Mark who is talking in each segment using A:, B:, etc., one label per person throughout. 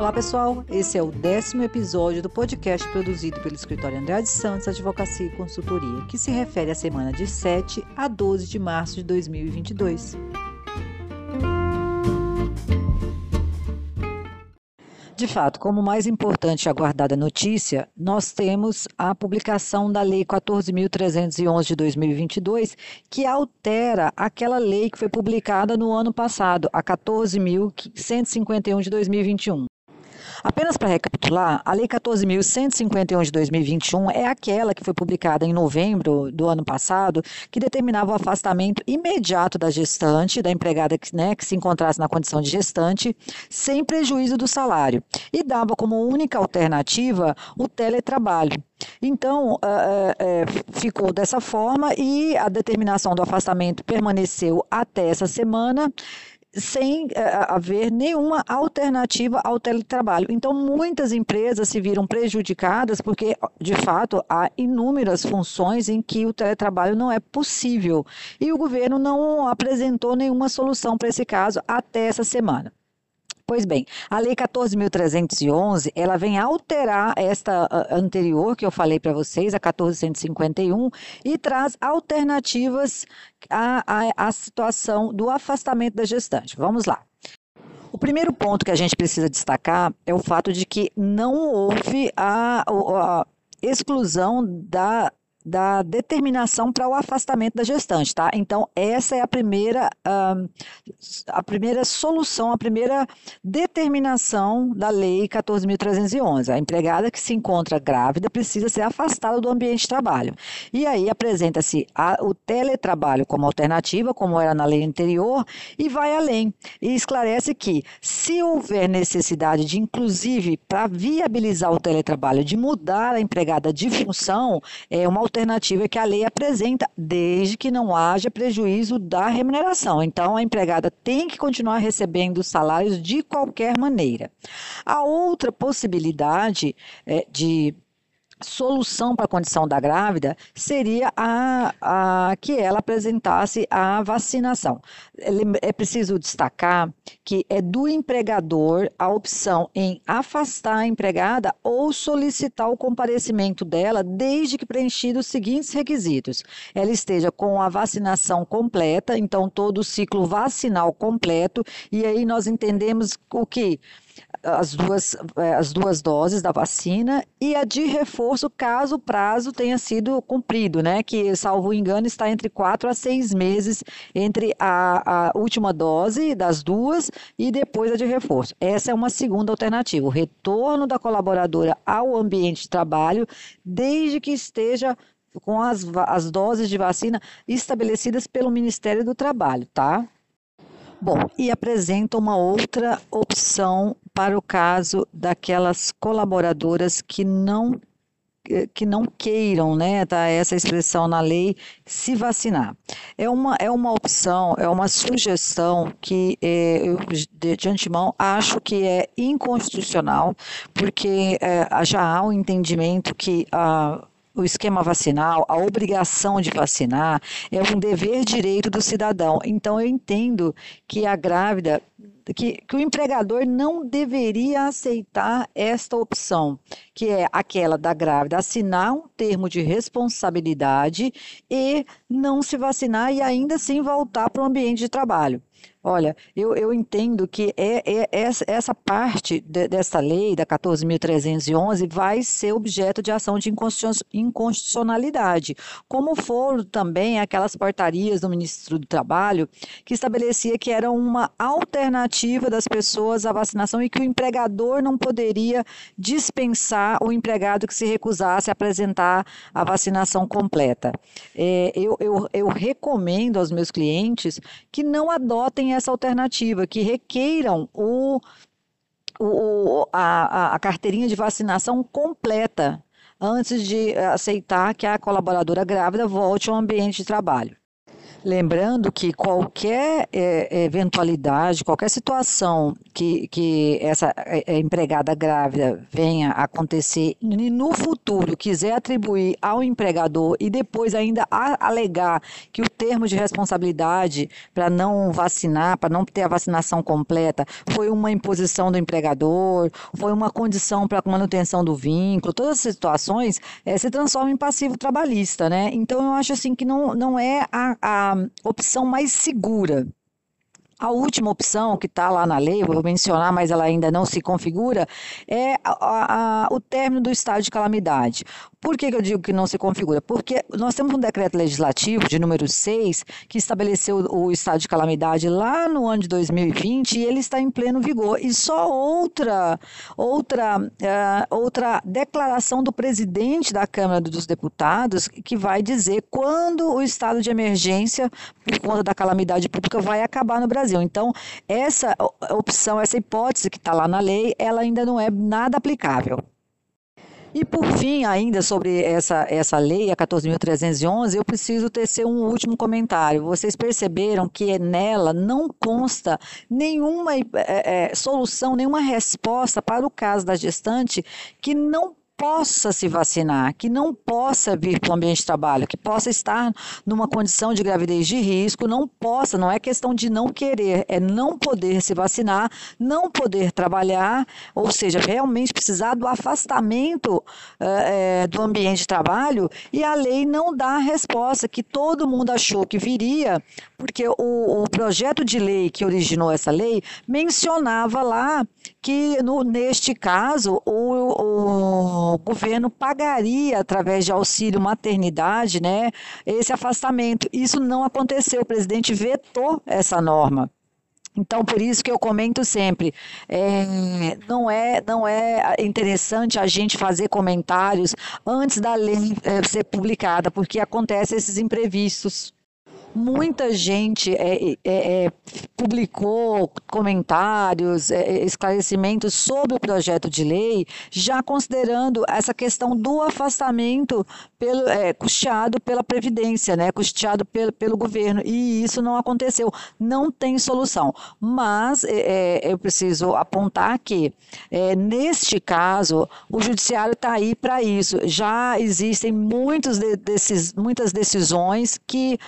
A: Olá pessoal, esse é o décimo episódio do podcast produzido pelo escritório Andrade Santos Advocacia e Consultoria, que se refere à semana de 7 a 12 de março de 2022. De fato, como mais importante e aguardada notícia, nós temos a publicação da Lei 14.311 de 2022, que altera aquela lei que foi publicada no ano passado, a 14.151 de 2021. Apenas para recapitular, a Lei 14.151 de 2021 é aquela que foi publicada em novembro do ano passado, que determinava o afastamento imediato da gestante, da empregada que, né, que se encontrasse na condição de gestante, sem prejuízo do salário, e dava como única alternativa o teletrabalho. Então, uh, uh, ficou dessa forma e a determinação do afastamento permaneceu até essa semana sem uh, haver nenhuma alternativa ao teletrabalho. Então, muitas empresas se viram prejudicadas porque, de fato, há inúmeras funções em que o teletrabalho não é possível. E o governo não apresentou nenhuma solução para esse caso até essa semana. Pois bem, a Lei 14.311, ela vem alterar esta anterior que eu falei para vocês, a 1451, e traz alternativas à, à, à situação do afastamento da gestante. Vamos lá. O primeiro ponto que a gente precisa destacar é o fato de que não houve a, a exclusão da da determinação para o afastamento da gestante, tá? Então, essa é a primeira, a primeira solução, a primeira determinação da Lei 14.311. A empregada que se encontra grávida precisa ser afastada do ambiente de trabalho. E aí apresenta-se o teletrabalho como alternativa, como era na lei anterior, e vai além. E esclarece que, se houver necessidade de, inclusive, para viabilizar o teletrabalho, de mudar a empregada de função, é uma alternativa que a lei apresenta, desde que não haja prejuízo da remuneração. Então, a empregada tem que continuar recebendo salários de qualquer maneira. A outra possibilidade é, de solução para a condição da grávida seria a, a, que ela apresentasse a vacinação. É preciso destacar que é do empregador a opção em afastar a empregada ou solicitar o comparecimento dela, desde que preenchidos os seguintes requisitos: ela esteja com a vacinação completa, então todo o ciclo vacinal completo, e aí nós entendemos o que as duas, é, as duas doses da vacina e a de reforço caso o prazo tenha sido cumprido, né? Que, salvo engano, está entre quatro a seis meses entre a, a última dose das duas e depois a de reforço. Essa é uma segunda alternativa, o retorno da colaboradora ao ambiente de trabalho, desde que esteja com as, as doses de vacina estabelecidas pelo Ministério do Trabalho, tá? Bom, e apresenta uma outra opção para o caso daquelas colaboradoras que não que não queiram, né, tá essa expressão na lei, se vacinar. É uma, é uma opção, é uma sugestão que é, eu, de, de, antemão, acho que é inconstitucional, porque é, já há um entendimento que a o esquema vacinal, a obrigação de vacinar, é um dever direito do cidadão. Então, eu entendo que a grávida, que, que, o empregador não deveria aceitar esta opção, que é aquela da grávida assinar um termo de responsabilidade e não se vacinar e ainda assim voltar para o ambiente de trabalho. Olha, eu, eu entendo que é, é essa, essa parte de, dessa lei, da 14.311, vai ser objeto de ação de inconstitucionalidade, como foram também aquelas portarias do ministro do Trabalho, que estabelecia que era uma alternativa das pessoas à vacinação e que o empregador não poderia dispensar o empregado que se recusasse a apresentar a vacinação completa. É, eu, eu, eu recomendo aos meus clientes que não adotem essa alternativa, que requeiram o, o, a, a carteirinha de vacinação completa antes de aceitar que a colaboradora grávida volte ao ambiente de trabalho. Lembrando que qualquer é, eventualidade, qualquer situação que, que essa é, empregada grávida venha acontecer e no futuro quiser atribuir ao empregador e depois ainda alegar que o termo de responsabilidade para não vacinar, para não ter a vacinação completa, foi uma imposição do empregador, foi uma condição para manutenção do vínculo, todas essas situações é, se transformam em passivo trabalhista, né? Então eu acho assim que não, não é a, a opção mais segura. A última opção que está lá na lei, vou mencionar, mas ela ainda não se configura, é a, a, o término do estado de calamidade. Por que, que, eu digo que não se configura? Porque nós temos um decreto legislativo de número 6 que estabeleceu o estado de calamidade lá no ano de 2020 e ele está em pleno vigor. E só outra, outra, uh, outra declaração do presidente da Câmara dos Deputados que vai dizer quando o estado de emergência por conta da calamidade pública vai acabar no Brasil. Então, essa opção, essa hipótese que está lá na lei, ela ainda não é nada aplicável. E por fim, ainda sobre essa, essa lei, a 14.311, eu preciso tecer um último comentário. Vocês perceberam que nela não consta nenhuma é, é, solução, nenhuma resposta para o caso da gestante que não possa se vacinar, que não possa vir para o ambiente de trabalho, que possa estar numa condição de gravidez de risco, não possa, não é questão de não querer, é não poder se vacinar, não poder trabalhar, ou seja, realmente precisar do afastamento é, do ambiente de trabalho e a lei não dá a resposta que todo mundo achou que viria, porque o, o projeto de lei que originou essa lei mencionava lá que no, neste caso o, o o governo pagaria através de auxílio maternidade, né, esse afastamento. Isso não aconteceu, o presidente vetou essa norma. Então, por isso que eu comento sempre, é, não, é, não é interessante a gente fazer comentários antes da lei é, ser publicada, porque acontecem esses imprevistos muita gente é, é, é, publicou comentários, é, é, esclarecimentos sobre o projeto de lei, já considerando essa questão do afastamento pelo, é, custeado pela Previdência, né, custeado pelo, pelo governo, e isso não aconteceu. Não tem solução. Mas eu preciso apontar que, neste caso, o Judiciário está aí para isso. Já existem muitos de, desses, muitas decisões que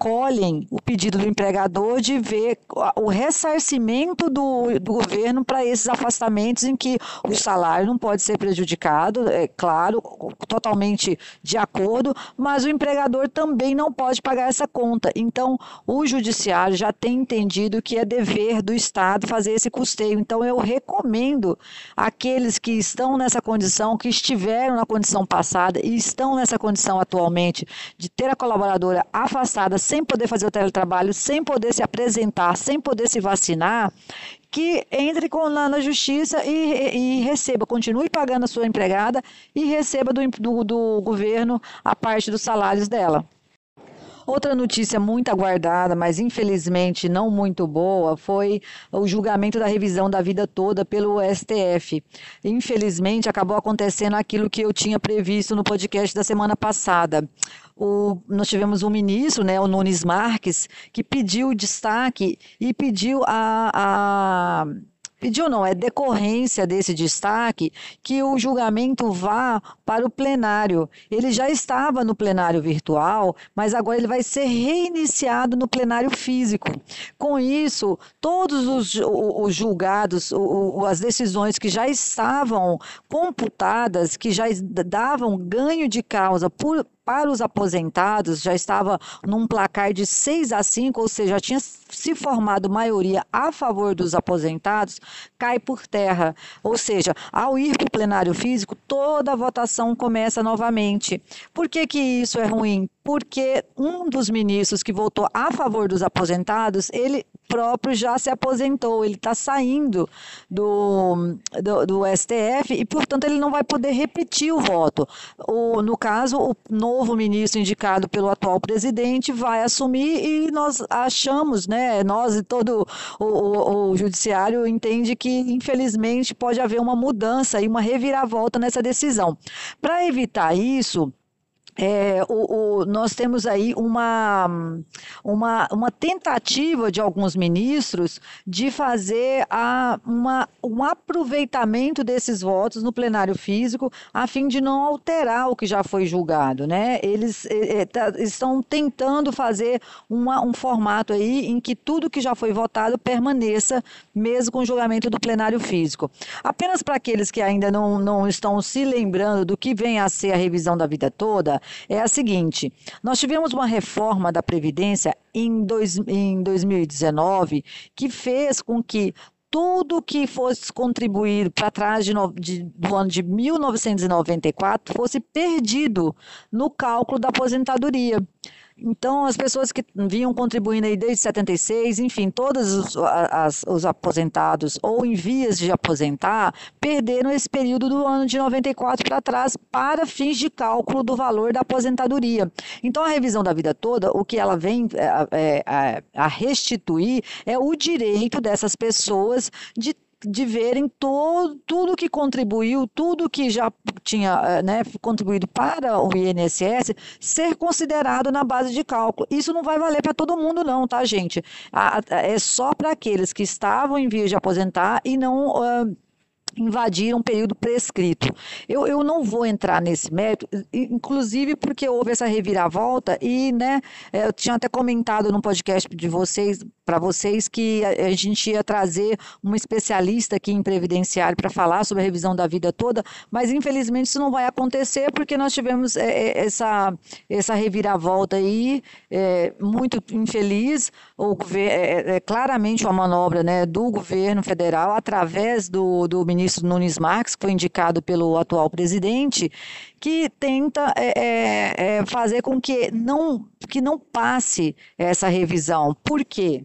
A: acolhem o pedido do empregador de ver o ressarcimento do, do governo para esses afastamentos em que o salário não pode ser prejudicado, é claro, totalmente de acordo, mas o empregador também não pode pagar essa conta. Então, o judiciário já tem entendido que é dever do Estado fazer esse custeio. Então, eu recomendo aqueles que estão nessa condição, que estiveram na condição passada e estão nessa condição atualmente de ter a colaboradora afastada sem poder fazer o teletrabalho, sem poder se apresentar, sem poder se vacinar, que entre com, na, na justiça e, e, receba, continue pagando a sua empregada e receba do, do, do governo a parte dos salários dela. Outra notícia muito aguardada, mas infelizmente não muito boa, foi o julgamento da revisão da vida toda pelo STF. Infelizmente acabou acontecendo aquilo que eu tinha previsto no podcast da semana passada. O, nós tivemos um ministro, né, o Nunes Marques, que pediu destaque e pediu a, a Pediu não, é decorrência desse destaque que o julgamento vá para o plenário. Ele já estava no plenário virtual, mas agora ele vai ser reiniciado no plenário físico. Com isso, todos os, os julgados, as decisões que já estavam computadas, que já davam ganho de causa por para os aposentados já estava num placar de 6 a 5, ou seja, já tinha se formado maioria a favor dos aposentados, cai por terra. Ou seja, ao ir para o plenário físico, toda a votação começa novamente. Por que, que isso é ruim? Porque um dos ministros que votou a favor dos aposentados, ele próprio já se aposentou, ele está saindo do, do, do, STF e, portanto, ele não vai poder repetir o voto. O, no caso, o novo ministro indicado pelo atual presidente vai assumir e nós achamos, né, nós e todo o, o, o judiciário entende que, infelizmente, pode haver uma mudança e uma reviravolta nessa decisão. Para evitar isso, é, o, o, nós temos aí uma, uma, uma tentativa de alguns ministros de fazer a, uma, um aproveitamento desses votos no plenário físico, a fim de não alterar o que já foi julgado. Né? Eles é, é tá, estão tentando fazer uma, um formato aí em que tudo que já foi votado permaneça, mesmo com o julgamento do plenário físico. Apenas para aqueles que ainda não, não estão se lembrando do que vem a ser a revisão da vida toda, é a seguinte: nós tivemos uma reforma da Previdência em, dois, em 2019 que fez com que tudo que fosse contribuído para trás de, de, do ano de 1994 fosse perdido no cálculo da aposentadoria. Então, as pessoas que vinham contribuindo aí desde 76, enfim, todos os, as, os aposentados ou em vias de aposentar, perderam esse período do ano de 94 para trás para fins de cálculo do valor da aposentadoria. Então, a revisão da vida toda, o que ela vem é, é, é a restituir é o direito dessas pessoas de de verem todo, tudo que contribuiu, tudo que já tinha eh, né, contribuído para o INSS ser considerado na base de cálculo. Isso não vai valer para todo mundo, não, tá, gente? É só para aqueles que estavam em vias de aposentar e não. Uh, invadir um período prescrito. Eu, eu não vou entrar nesse mérito, inclusive porque houve essa reviravolta e, né, é, eu tinha até comentado no podcast de vocês, para vocês, que a, a, gente ia trazer uma especialista aqui em previdenciário para falar sobre a revisão da vida toda, mas infelizmente isso não vai acontecer porque nós tivemos é, é essa, essa reviravolta aí, é, muito infeliz, o, é, é, é, claramente uma manobra né, do governo federal através do, do ministro Nunes Marques, que foi indicado pelo atual presidente, que tenta é, é, é, fazer com que não, que não passe essa revisão. Por quê?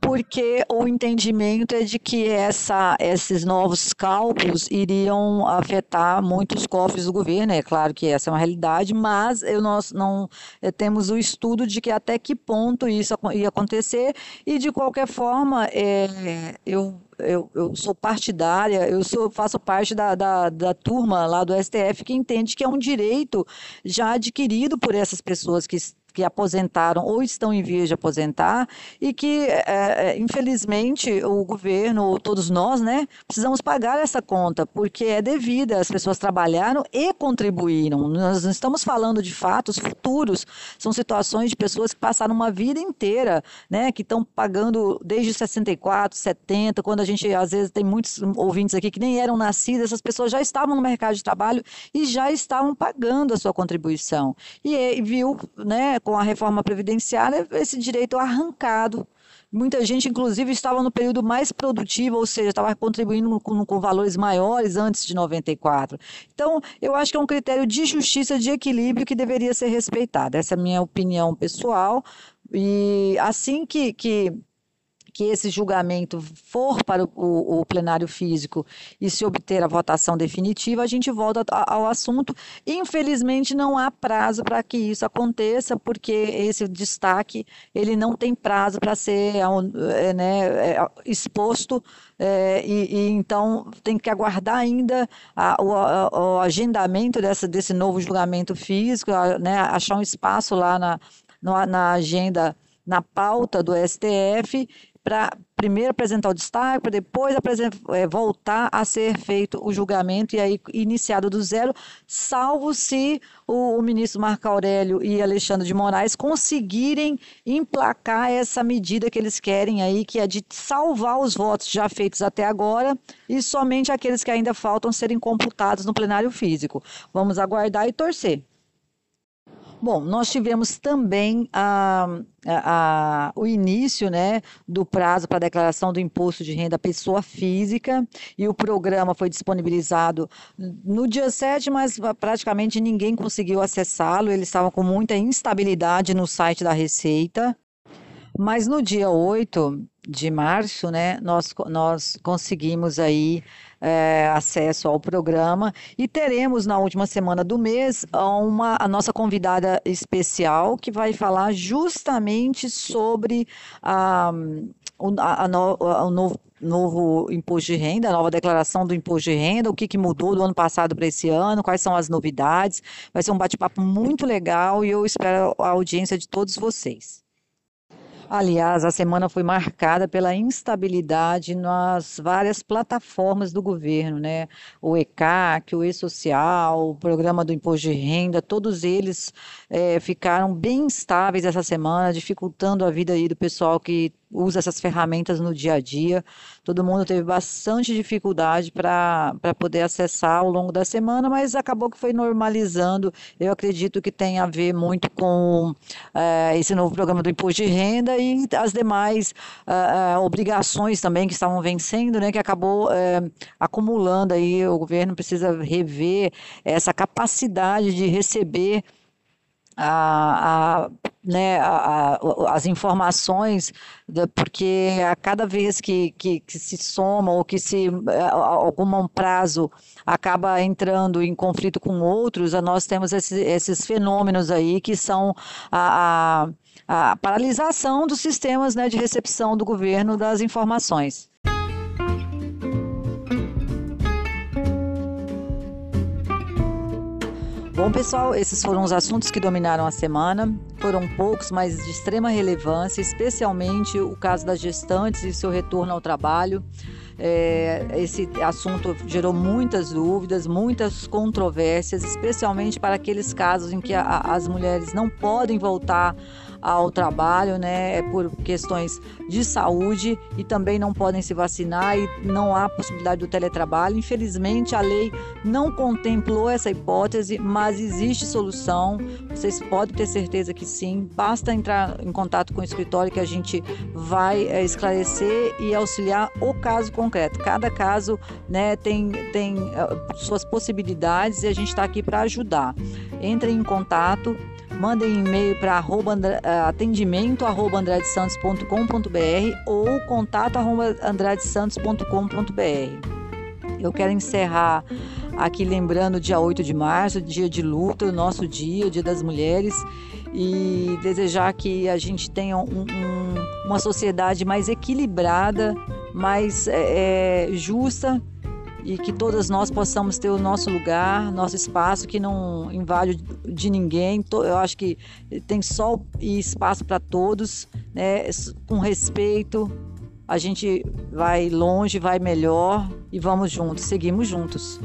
A: Porque o entendimento é de que essa, esses novos cálculos iriam afetar muitos cofres do governo. É claro que essa é uma realidade, mas eu, nós não é, temos o estudo de que até que ponto isso ia acontecer e de qualquer forma é, eu eu, eu sou partidária, eu sou, faço parte da, da, da, turma lá do STF que entende que é um direito já adquirido por essas pessoas que que aposentaram ou estão em vias de aposentar e que, é, infelizmente, o governo, todos nós, né, precisamos pagar essa conta, porque é devida, as pessoas trabalharam e contribuíram. Nós não estamos falando de fatos futuros, são situações de pessoas que passaram uma vida inteira, né, que estão pagando desde 64, 70, quando a gente, às vezes, tem muitos ouvintes aqui que nem eram nascidos, essas pessoas já estavam no mercado de trabalho e já estavam pagando a sua contribuição. E, e viu, né, com a reforma previdenciária, esse direito arrancado. Muita gente, inclusive, estava no período mais produtivo, ou seja, estava contribuindo com, com, valores maiores antes de 94. Então, eu acho que é um critério de justiça, de equilíbrio que deveria ser respeitado. Essa é a minha opinião pessoal. E assim que, que que esse julgamento for para o, o, plenário físico e se obter a votação definitiva, a gente volta ao assunto. Infelizmente, não há prazo para que isso aconteça, porque esse destaque ele não tem prazo para ser é, né, é, exposto é, e, e, então tem que aguardar ainda a, o, a, o, agendamento dessa, desse novo julgamento físico, a, né, achar um espaço lá na, na agenda na pauta do STF para primeiro apresentar o destaque, para depois é, voltar a ser feito o julgamento e aí iniciado do zero, salvo se o, o, ministro Marco Aurélio e Alexandre de Moraes conseguirem emplacar essa medida que eles querem aí, que é de salvar os votos já feitos até agora e somente aqueles que ainda faltam serem computados no plenário físico. Vamos aguardar e torcer. Bom, nós tivemos também a, a, a, o início né, do prazo para declaração do imposto de renda pessoa física e o programa foi disponibilizado no dia 7, mas praticamente ninguém conseguiu acessá-lo, eles estavam com muita instabilidade no site da Receita. Mas no dia 8 de março, né, nós, nós conseguimos aí é, acesso ao programa e teremos na última semana do mês uma, a nossa convidada especial que vai falar justamente sobre a o, a, a no, o novo novo imposto de renda, a nova declaração do imposto de renda, o que, que mudou do ano passado para esse ano, quais são as novidades. Vai ser um bate-papo muito legal e eu espero a audiência de todos vocês. Aliás, a semana foi marcada pela instabilidade nas várias plataformas do governo, né? O ECAC, o E-Social, o Programa do Imposto de Renda, todos eles é, ficaram bem instáveis essa semana, dificultando a vida aí do pessoal que usa essas ferramentas no dia a dia. Todo mundo teve bastante dificuldade para poder acessar ao longo da semana, mas acabou que foi normalizando. Eu acredito que tem a ver muito com é, esse novo programa do imposto de renda e as demais é, obrigações também que estavam vencendo, né, que acabou é, acumulando aí. O governo precisa rever essa capacidade de receber a, a, né, a, as informações, porque a cada vez que, que, que, se soma ou que se algum prazo acaba entrando em conflito com outros, nós temos esse, esses fenômenos aí que são a, a paralisação dos sistemas né, de recepção do governo das informações. Bom, pessoal, esses foram os assuntos que dominaram a semana. Foram poucos, mas de extrema relevância, especialmente o caso das gestantes e seu retorno ao trabalho. É, esse assunto gerou muitas dúvidas, muitas controvérsias, especialmente para aqueles casos em que a, as mulheres não podem voltar ao trabalho, né, é por questões de saúde e também não podem se vacinar e não há possibilidade do teletrabalho. Infelizmente, a lei não contemplou essa hipótese, mas existe solução. Vocês podem ter certeza que sim. Basta entrar em contato com o escritório que a gente vai é, esclarecer e auxiliar o caso concreto. Cada caso, né, tem tem uh, suas possibilidades e a gente está aqui para ajudar. Entrem em contato mandem e-mail para eh, atendimento arroba ou contato arroba Eu quero encerrar aqui lembrando dia 8 de março, dia de luta, o nosso dia, o dia das mulheres, e desejar que a gente tenha um, um, uma sociedade mais equilibrada, mais é, justa e que todas nós possamos ter o nosso lugar, nosso espaço, que não invade de ninguém. Eu acho que tem sol e espaço para todos, né? com respeito. A gente vai longe, vai melhor e vamos juntos, seguimos juntos.